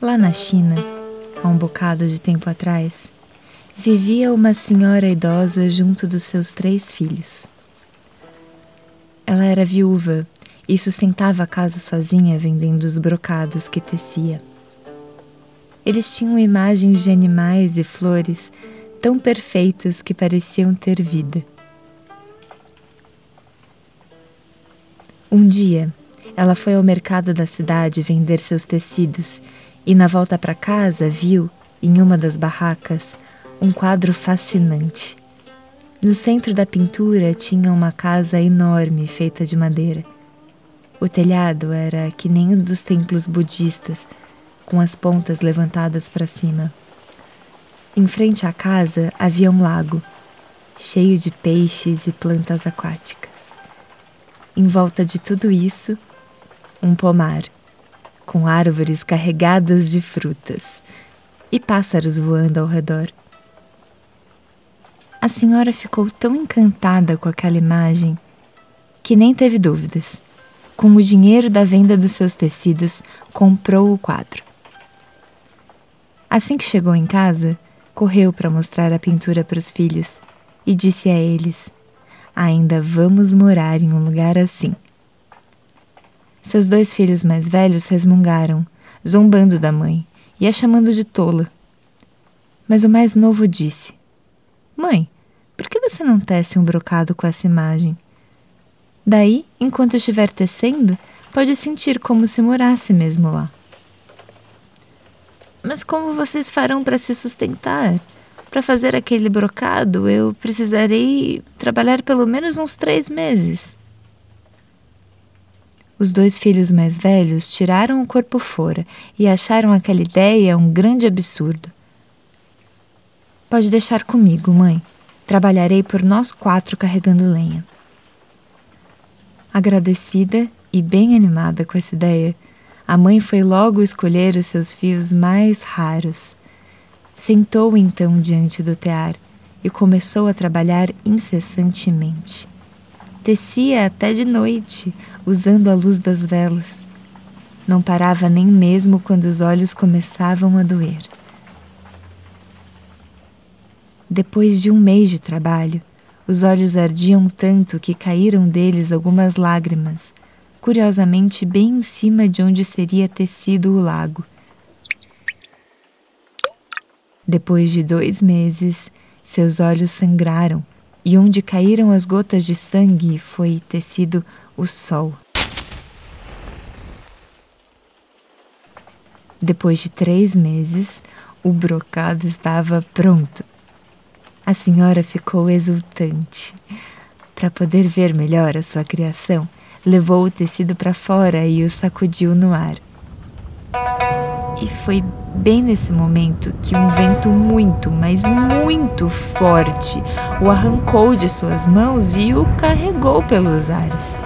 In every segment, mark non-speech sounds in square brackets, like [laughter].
Lá na China, há um bocado de tempo atrás, vivia uma senhora idosa junto dos seus três filhos. Ela era viúva e sustentava a casa sozinha vendendo os brocados que tecia. Eles tinham imagens de animais e flores tão perfeitas que pareciam ter vida. Um dia, ela foi ao mercado da cidade vender seus tecidos e, na volta para casa, viu, em uma das barracas, um quadro fascinante. No centro da pintura tinha uma casa enorme feita de madeira. O telhado era que nem um dos templos budistas, com as pontas levantadas para cima. Em frente à casa havia um lago, cheio de peixes e plantas aquáticas. Em volta de tudo isso, um pomar, com árvores carregadas de frutas e pássaros voando ao redor. A senhora ficou tão encantada com aquela imagem que nem teve dúvidas. Com o dinheiro da venda dos seus tecidos, comprou o quadro. Assim que chegou em casa, correu para mostrar a pintura para os filhos e disse a eles: Ainda vamos morar em um lugar assim. Seus dois filhos mais velhos resmungaram, zombando da mãe e a chamando de tola. Mas o mais novo disse: Mãe, por que você não tece um brocado com essa imagem? Daí, enquanto estiver tecendo, pode sentir como se morasse mesmo lá. Mas como vocês farão para se sustentar? Para fazer aquele brocado, eu precisarei trabalhar pelo menos uns três meses. Os dois filhos mais velhos tiraram o corpo fora e acharam aquela ideia um grande absurdo. Pode deixar comigo, mãe, Trabalharei por nós quatro carregando lenha. Agradecida e bem animada com essa ideia, a mãe foi logo escolher os seus fios mais raros. Sentou então diante do tear e começou a trabalhar incessantemente. Tecia até de noite, usando a luz das velas. Não parava nem mesmo quando os olhos começavam a doer. Depois de um mês de trabalho, os olhos ardiam tanto que caíram deles algumas lágrimas, curiosamente bem em cima de onde seria tecido o lago. Depois de dois meses, seus olhos sangraram e onde caíram as gotas de sangue foi tecido o sol. Depois de três meses, o brocado estava pronto. A senhora ficou exultante. Para poder ver melhor a sua criação, levou o tecido para fora e o sacudiu no ar. E foi bem nesse momento que um vento muito, mas muito forte o arrancou de suas mãos e o carregou pelos ares.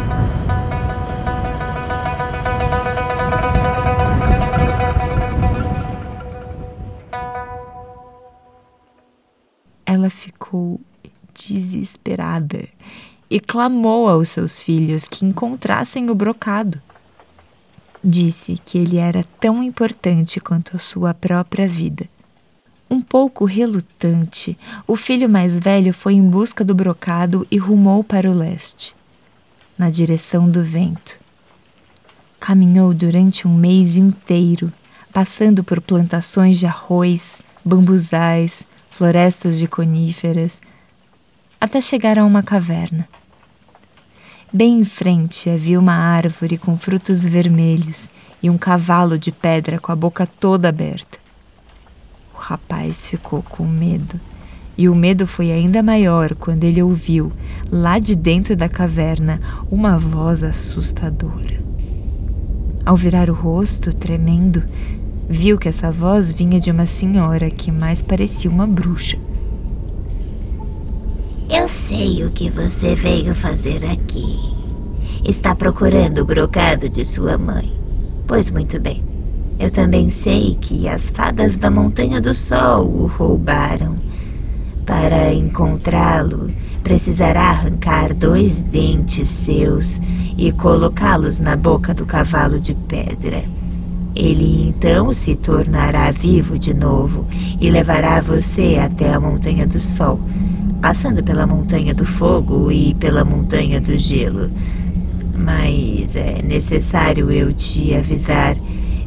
ela ficou desesperada e clamou aos seus filhos que encontrassem o brocado. Disse que ele era tão importante quanto a sua própria vida. Um pouco relutante, o filho mais velho foi em busca do brocado e rumou para o leste, na direção do vento. Caminhou durante um mês inteiro, passando por plantações de arroz, bambuzais, florestas de coníferas, até chegar a uma caverna. Bem em frente havia uma árvore com frutos vermelhos e um cavalo de pedra com a boca toda aberta. O rapaz ficou com medo, e o medo foi ainda maior quando ele ouviu, lá de dentro da caverna, uma voz assustadora. Ao virar o rosto, tremendo, viu que essa voz vinha de uma senhora que mais parecia uma bruxa. Eu sei o que você veio fazer aqui. Está procurando o brocado de sua mãe. Pois muito bem. Eu também sei que as fadas da Montanha do Sol o roubaram. Para encontrá-lo, precisará arrancar dois dentes seus e colocá-los na boca do cavalo de pedra. Ele então se tornará vivo de novo e levará você até a Montanha do Sol, passando pela Montanha do Fogo e pela Montanha do Gelo. Mas é necessário eu te avisar.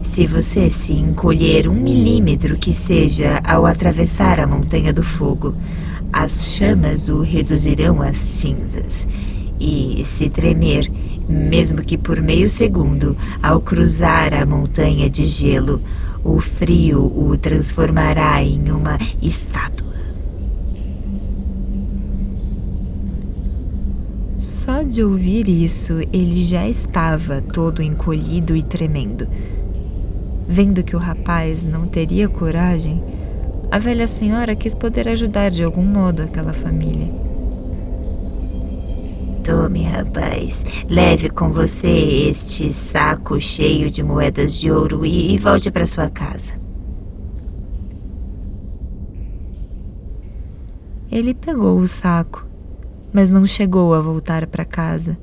Se você se encolher um milímetro que seja ao atravessar a Montanha do Fogo, as chamas o reduzirão a cinzas. E se tremer, mesmo que por meio segundo, ao cruzar a montanha de gelo, o frio o transformará em uma estátua. Só de ouvir isso, ele já estava todo encolhido e tremendo. Vendo que o rapaz não teria coragem, a velha senhora quis poder ajudar de algum modo aquela família. Tome, rapaz, leve com você este saco cheio de moedas de ouro e, volte para sua casa. Ele pegou o saco, mas não chegou a voltar para casa.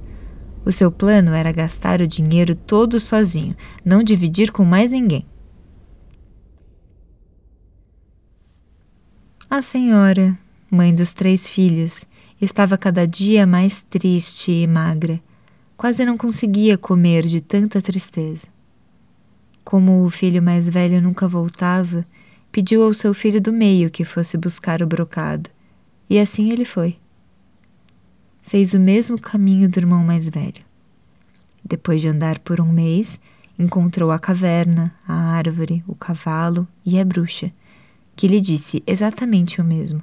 O seu plano era gastar o dinheiro todo sozinho, não dividir com mais ninguém. A senhora, mãe dos três filhos, estava cada dia mais triste e magra. Quase não conseguia comer de tanta tristeza. Como o filho mais velho nunca voltava, pediu ao seu filho do meio que fosse buscar o brocado, e assim ele foi. Fez o mesmo caminho do irmão mais velho. Depois de andar por um mês, encontrou a caverna, a árvore, o cavalo e a bruxa que lhe disse exatamente o mesmo.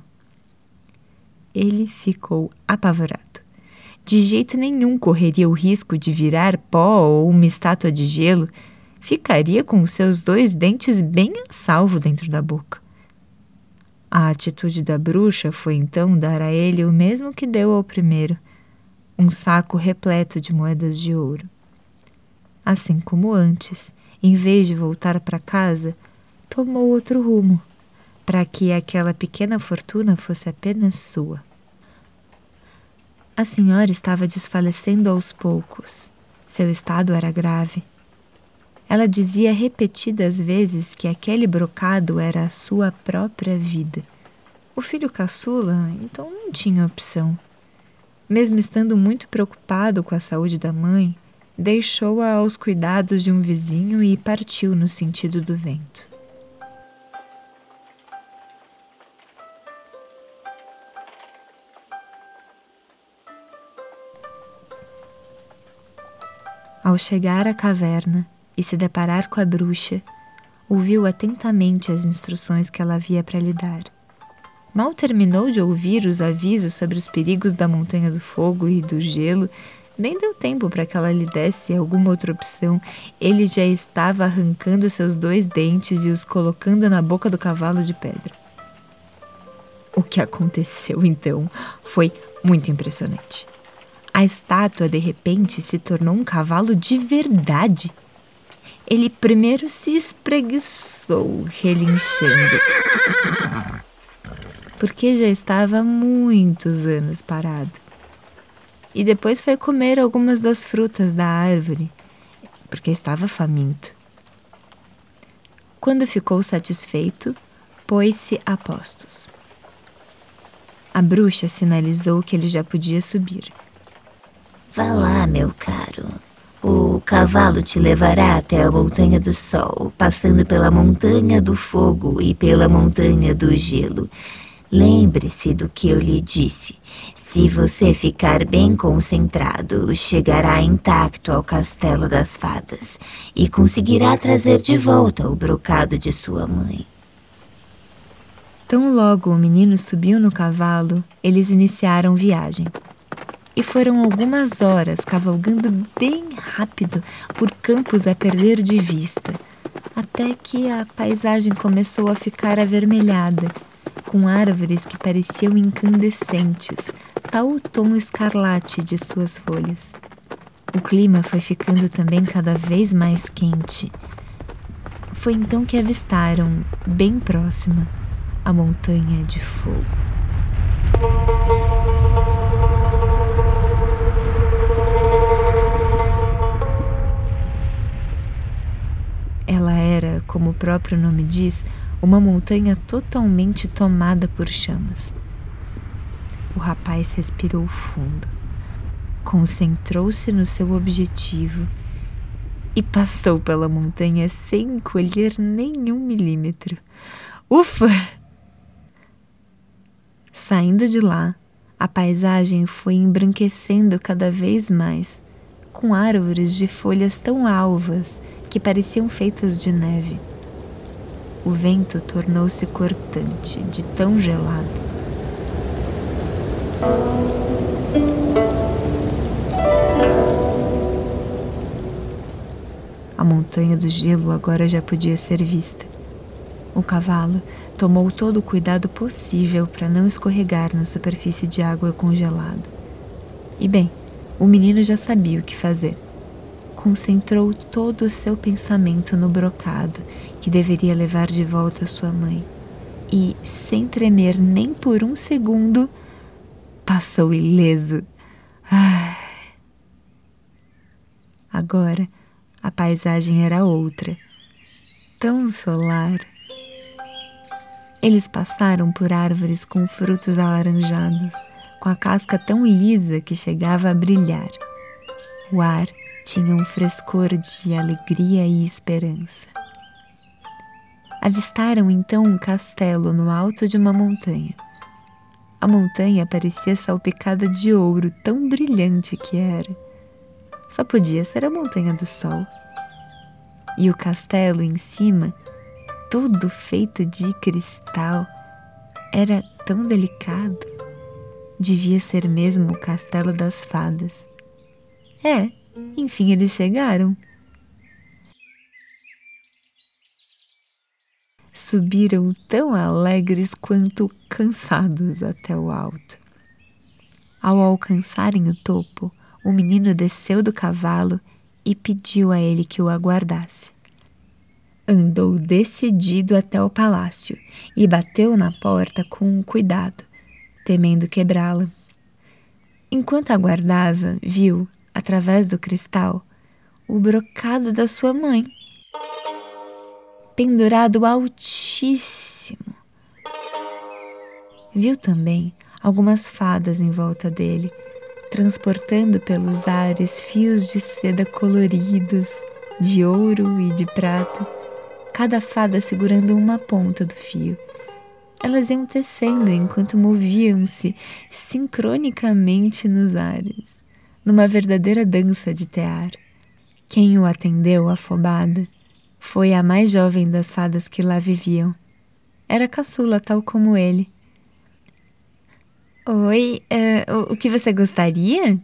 Ele ficou apavorado. De jeito nenhum correria o risco de virar pó ou uma estátua de gelo. Ficaria com os seus dois dentes bem a salvo dentro da boca. A atitude da bruxa foi então dar a ele o mesmo que deu ao primeiro: um saco repleto de moedas de ouro. Assim como antes, em vez de voltar para casa, tomou outro rumo para que aquela pequena fortuna fosse apenas sua. A senhora estava desfalecendo aos poucos. Seu estado era grave. Ela dizia repetidas vezes que aquele brocado era a sua própria vida. O filho caçula, então, não tinha opção. Mesmo estando muito preocupado com a saúde da mãe, deixou-a aos cuidados de um vizinho e partiu no sentido do vento. Ao chegar à caverna e se deparar com a bruxa, ouviu atentamente as instruções que ela havia para lhe dar. Mal terminou de ouvir os avisos sobre os perigos da Montanha do Fogo e do Gelo, nem deu tempo para que ela lhe desse alguma outra opção. Ele já estava arrancando seus dois dentes e os colocando na boca do cavalo de pedra. O que aconteceu então foi muito impressionante. A estátua de repente se tornou um cavalo de verdade. Ele primeiro se espreguiçou, relinchando, porque já estava muitos anos parado. E depois foi comer algumas das frutas da árvore, porque estava faminto. Quando ficou satisfeito, pôs-se a postos. A bruxa sinalizou que ele já podia subir. Vá lá, meu caro. O cavalo te levará até a Montanha do Sol, passando pela Montanha do Fogo e pela Montanha do Gelo. Lembre-se do que eu lhe disse. Se você ficar bem concentrado, chegará intacto ao Castelo das Fadas e conseguirá trazer de volta o brocado de sua mãe. Tão logo o menino subiu no cavalo, eles iniciaram viagem e foram algumas horas cavalgando bem rápido por campos a perder de vista, até que a paisagem começou a ficar avermelhada, com árvores que pareciam incandescentes, tal o tom escarlate de suas folhas. O clima foi ficando também cada vez mais quente. Foi então que avistaram, bem próxima, a montanha de fogo. Próprio nome diz, uma montanha totalmente tomada por chamas. O rapaz respirou fundo, concentrou-se no seu objetivo e passou pela montanha sem colher nenhum milímetro. Ufa! Saindo de lá, a paisagem foi embranquecendo cada vez mais, com árvores de folhas tão alvas que pareciam feitas de neve. O vento tornou-se cortante, de tão gelado. A montanha do gelo agora já podia ser vista. O cavalo tomou todo o cuidado possível para não escorregar na superfície de água congelada. E bem, o menino já sabia o que fazer. Concentrou todo o seu pensamento no brocado que deveria levar de volta sua mãe. E, sem tremer nem por um segundo, passou ileso. Ai. Agora, a paisagem era outra, tão solar. Eles passaram por árvores com frutos alaranjados, com a casca tão lisa que chegava a brilhar. O ar tinha um frescor de alegria e esperança. Avistaram então um castelo no alto de uma montanha. A montanha parecia salpicada de ouro, tão brilhante que era. Só podia ser a Montanha do Sol. E o castelo em cima, todo feito de cristal, era tão delicado. Devia ser mesmo o castelo das fadas. É, enfim eles chegaram. Subiram tão alegres quanto cansados até o alto. Ao alcançarem o topo, o menino desceu do cavalo e pediu a ele que o aguardasse. Andou decidido até o palácio e bateu na porta com cuidado, temendo quebrá-la. Enquanto aguardava, viu, através do cristal, o brocado da sua mãe, pendurado altíssimo. Viu também algumas fadas em volta dele transportando pelos ares fios de seda coloridos, de ouro e de prata, cada fada segurando uma ponta do fio. Elas iam tecendo enquanto moviam-se sincronicamente nos ares, numa verdadeira dança de tear. Quem o atendeu, afobada, foi a mais jovem das fadas que lá viviam. Era caçula, tal como ele Oi, uh, o, que você gostaria?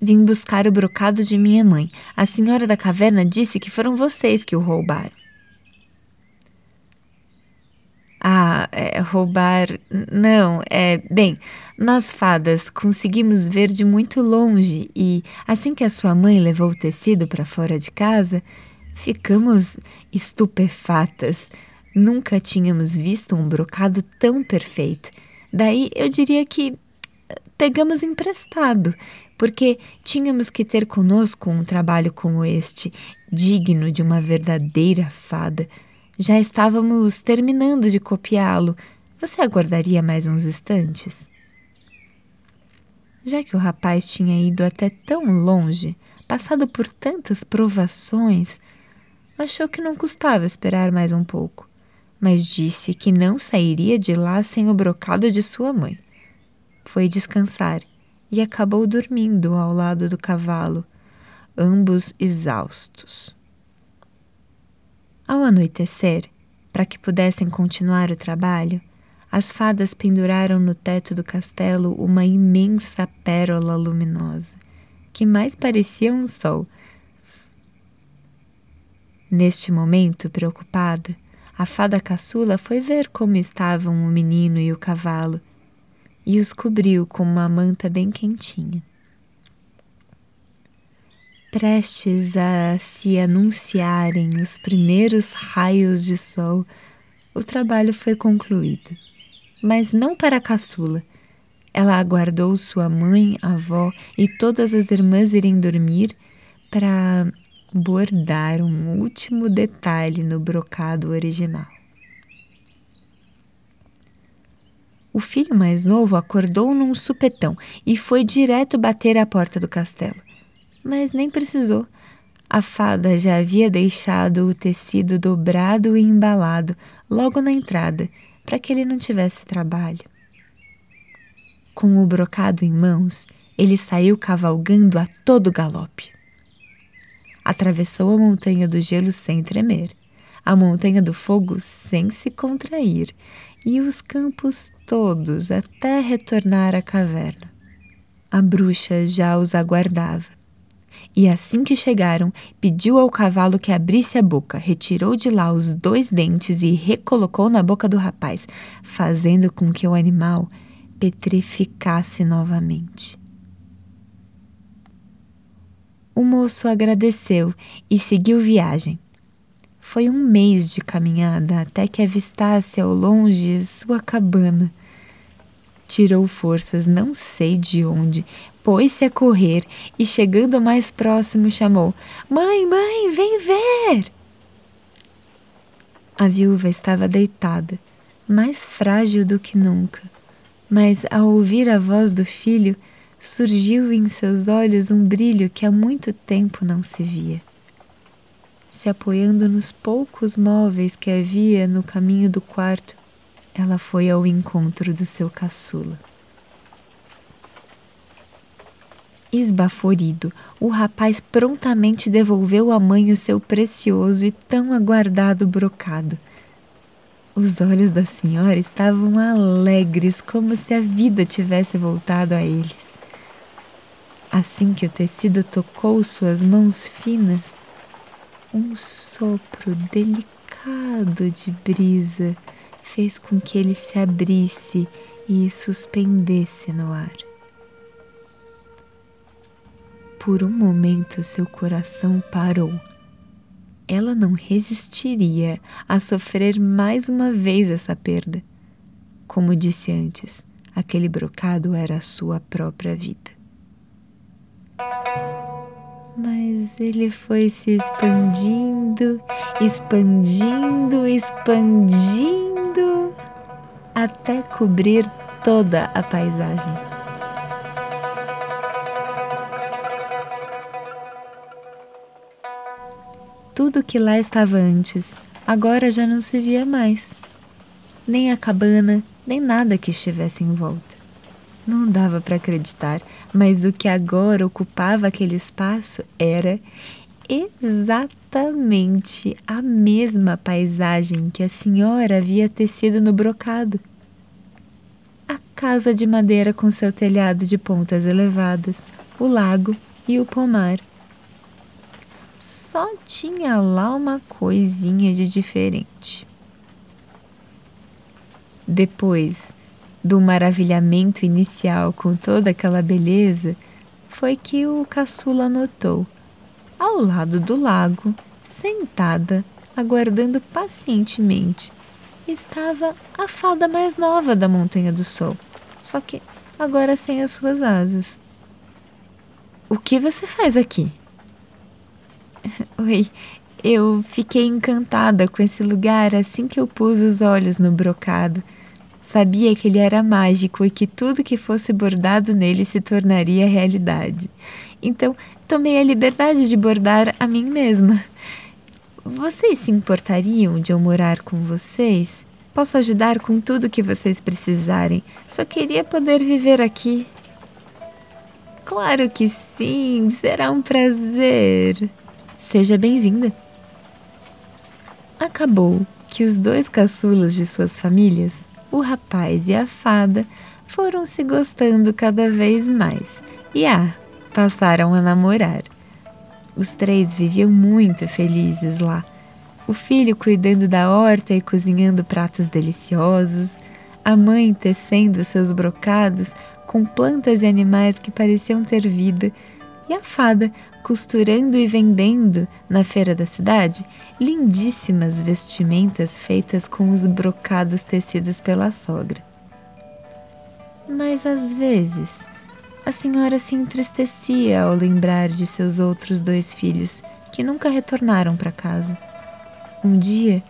Vim buscar o brocado de minha mãe. A senhora da caverna disse que foram vocês que o roubaram. Ah, é, roubar. Não, é. Bem, nós fadas conseguimos ver de muito longe e, assim que a sua mãe levou o tecido para fora de casa, ficamos estupefatas. Nunca tínhamos visto um brocado tão perfeito. Daí eu diria que pegamos emprestado, porque tínhamos que ter conosco um trabalho como este, digno de uma verdadeira fada. Já estávamos terminando de copiá-lo. Você aguardaria mais uns instantes? Já que o rapaz tinha ido até tão longe, passado por tantas provações, achou que não custava esperar mais um pouco mas disse que não sairia de lá sem o brocado de sua mãe. Foi descansar e acabou dormindo ao lado do cavalo, ambos exaustos. Ao anoitecer, para que pudessem continuar o trabalho, as fadas penduraram no teto do castelo uma imensa pérola luminosa, que mais parecia um sol. Neste momento, preocupada, a fada caçula foi ver como estavam o menino e o cavalo e os cobriu com uma manta bem quentinha. Prestes a se anunciarem os primeiros raios de sol, o trabalho foi concluído. Mas não para a caçula. Ela aguardou sua mãe, avó e todas as irmãs irem dormir para bordar um último detalhe no brocado original. O filho mais novo acordou num supetão e foi direto bater à porta do castelo. Mas nem precisou. A fada já havia deixado o tecido dobrado e embalado logo na entrada, para que ele não tivesse trabalho. Com o brocado em mãos, ele saiu cavalgando a todo galope. Atravessou a montanha do gelo sem tremer, a montanha do fogo sem se contrair, e os campos todos até retornar à caverna. A bruxa já os aguardava. E assim que chegaram, pediu ao cavalo que abrisse a boca, retirou de lá os dois dentes e recolocou na boca do rapaz, fazendo com que o animal petrificasse novamente. O moço agradeceu e seguiu viagem. Foi um mês de caminhada até que avistasse ao longe sua cabana. Tirou forças, não sei de onde, pôs-se a correr e, chegando mais próximo, chamou: Mãe, mãe, vem ver! A viúva estava deitada, mais frágil do que nunca, mas ao ouvir a voz do filho, surgiu em seus olhos um brilho que há muito tempo não se via. Se apoiando nos poucos móveis que havia no caminho do quarto, ela foi ao encontro do seu caçula. Esbaforido, o rapaz prontamente devolveu à mãe o seu precioso e tão aguardado brocado. Os olhos da senhora estavam alegres, como se a vida tivesse voltado a eles. Assim que o tecido tocou suas mãos finas, um sopro delicado de brisa fez com que ele se abrisse e suspendesse no ar. Por um momento seu coração parou. Ela não resistiria a sofrer mais uma vez essa perda. Como disse antes, aquele brocado era a sua própria vida mas ele foi se expandindo, expandindo, expandindo até cobrir toda a paisagem. Tudo que lá estava antes, agora já não se via mais. Nem a cabana, nem nada que estivesse em volta. Não dava para acreditar, mas o que agora ocupava aquele espaço era exatamente a mesma paisagem que a senhora havia tecido no brocado. A casa de madeira com seu telhado de pontas elevadas, o lago e o pomar. Só tinha lá uma coisinha de diferente. Depois, do maravilhamento inicial com toda aquela beleza, foi que o caçula notou, ao lado do lago, sentada, aguardando pacientemente, estava a fada mais nova da Montanha do Sol, só que agora sem as suas asas. O que você faz aqui? [laughs] Oi, eu fiquei encantada com esse lugar assim que eu pus os olhos no brocado Sabia que ele era mágico e que tudo que fosse bordado nele se tornaria realidade. Então, tomei a liberdade de bordar a mim mesma. Vocês se importariam de eu morar com vocês? Posso ajudar com tudo que vocês precisarem. Só queria poder viver aqui. Claro que sim, será um prazer. Seja bem-vinda. Acabou que os dois caçulas de suas famílias o rapaz e a fada foram se gostando cada vez mais e ah, passaram a namorar. Os três viviam muito felizes lá. O filho cuidando da horta e cozinhando pratos deliciosos, a mãe tecendo seus brocados com plantas e animais que pareciam ter vida, e a fada costurando e vendendo na feira da cidade lindíssimas vestimentas feitas com os brocados tecidos pela sogra. Mas às vezes a senhora se entristecia ao lembrar de seus outros dois filhos que nunca retornaram para casa. Um dia,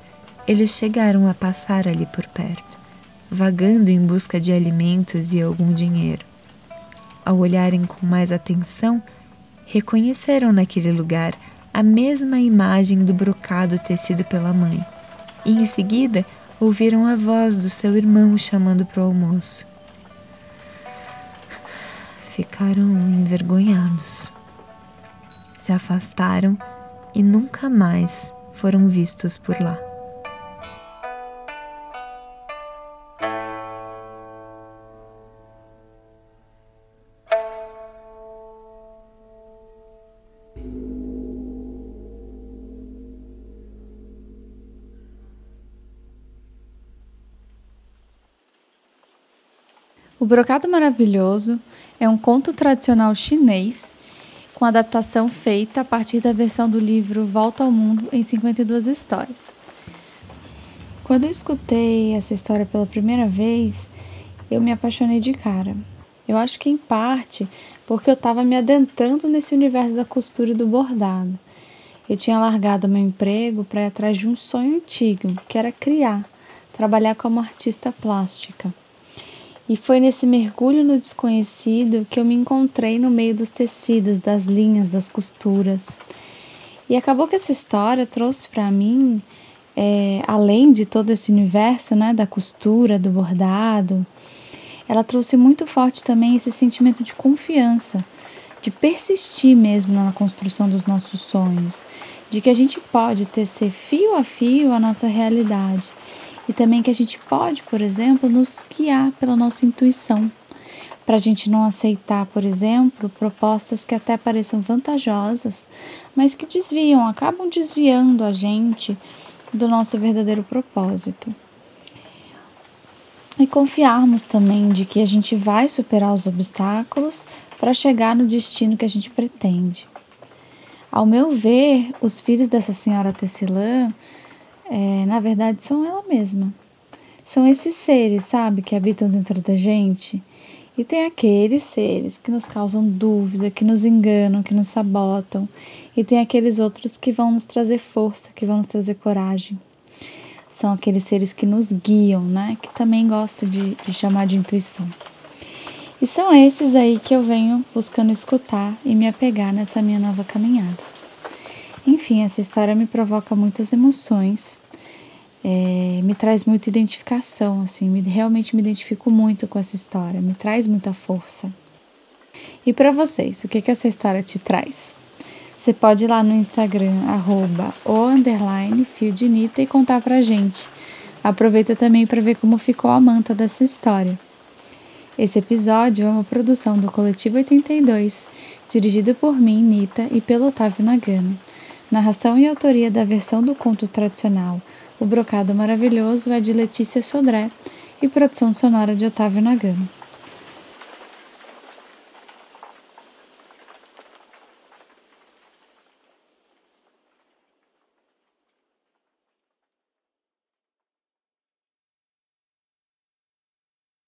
eles chegaram a passar ali por perto, vagando em busca de alimentos e algum dinheiro. Ao olharem com mais atenção, reconheceram naquele lugar a mesma imagem do brocado tecido pela mãe, e em seguida ouviram a voz do seu irmão chamando para o almoço. Ficaram envergonhados. Se afastaram e nunca mais foram vistos por lá. O Brocado Maravilhoso é um conto tradicional chinês com adaptação feita a partir da versão do livro Volta ao Mundo em 52 histórias. Quando eu escutei essa história pela primeira vez, eu me apaixonei de cara. Eu acho que em parte porque eu estava me adentrando nesse universo da costura e do bordado. Eu tinha largado meu emprego para ir atrás de um sonho antigo, que era criar, trabalhar como artista plástica. E foi nesse mergulho no desconhecido que eu me encontrei no meio dos tecidos, das linhas, das costuras. E acabou que essa história trouxe para mim, é, além de todo esse universo né, da costura, do bordado, ela trouxe muito forte também esse sentimento de confiança, de persistir mesmo na construção dos nossos sonhos, de que a gente pode tecer fio a fio a nossa realidade e também que a gente pode, por exemplo, nos guiar pela nossa intuição, para a gente não aceitar, por exemplo, propostas que até pareçam vantajosas, mas que desviam, acabam desviando a gente do nosso verdadeiro propósito. E confiarmos também de que a gente vai superar os obstáculos para chegar no destino que a gente pretende. Ao meu ver, os filhos dessa senhora Tessilã é, na verdade, são ela mesma. São esses seres, sabe, que habitam dentro da gente. E tem aqueles seres que nos causam dúvida, que nos enganam, que nos sabotam. E tem aqueles outros que vão nos trazer força, que vão nos trazer coragem. São aqueles seres que nos guiam, né? Que também gosto de, de chamar de intuição. E são esses aí que eu venho buscando escutar e me apegar nessa minha nova caminhada. Enfim, essa história me provoca muitas emoções, é, me traz muita identificação, assim, me, realmente me identifico muito com essa história, me traz muita força. E para vocês, o que, que essa história te traz? Você pode ir lá no Instagram, arroba o underline e contar pra gente. Aproveita também para ver como ficou a manta dessa história. Esse episódio é uma produção do Coletivo 82, dirigido por mim, Nita, e pelo Otávio Nagano. Narração e autoria da versão do conto tradicional O Brocado Maravilhoso é de Letícia Sodré e produção sonora de Otávio Nagano.